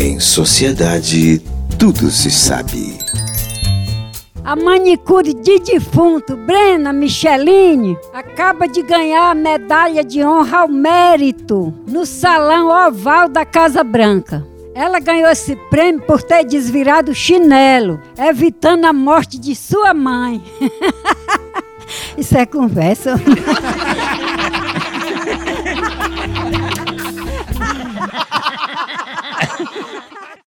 Em sociedade, tudo se sabe. A manicure de defunto, Brena Micheline, acaba de ganhar a medalha de honra ao mérito no Salão Oval da Casa Branca. Ela ganhou esse prêmio por ter desvirado o chinelo, evitando a morte de sua mãe. Isso é conversa.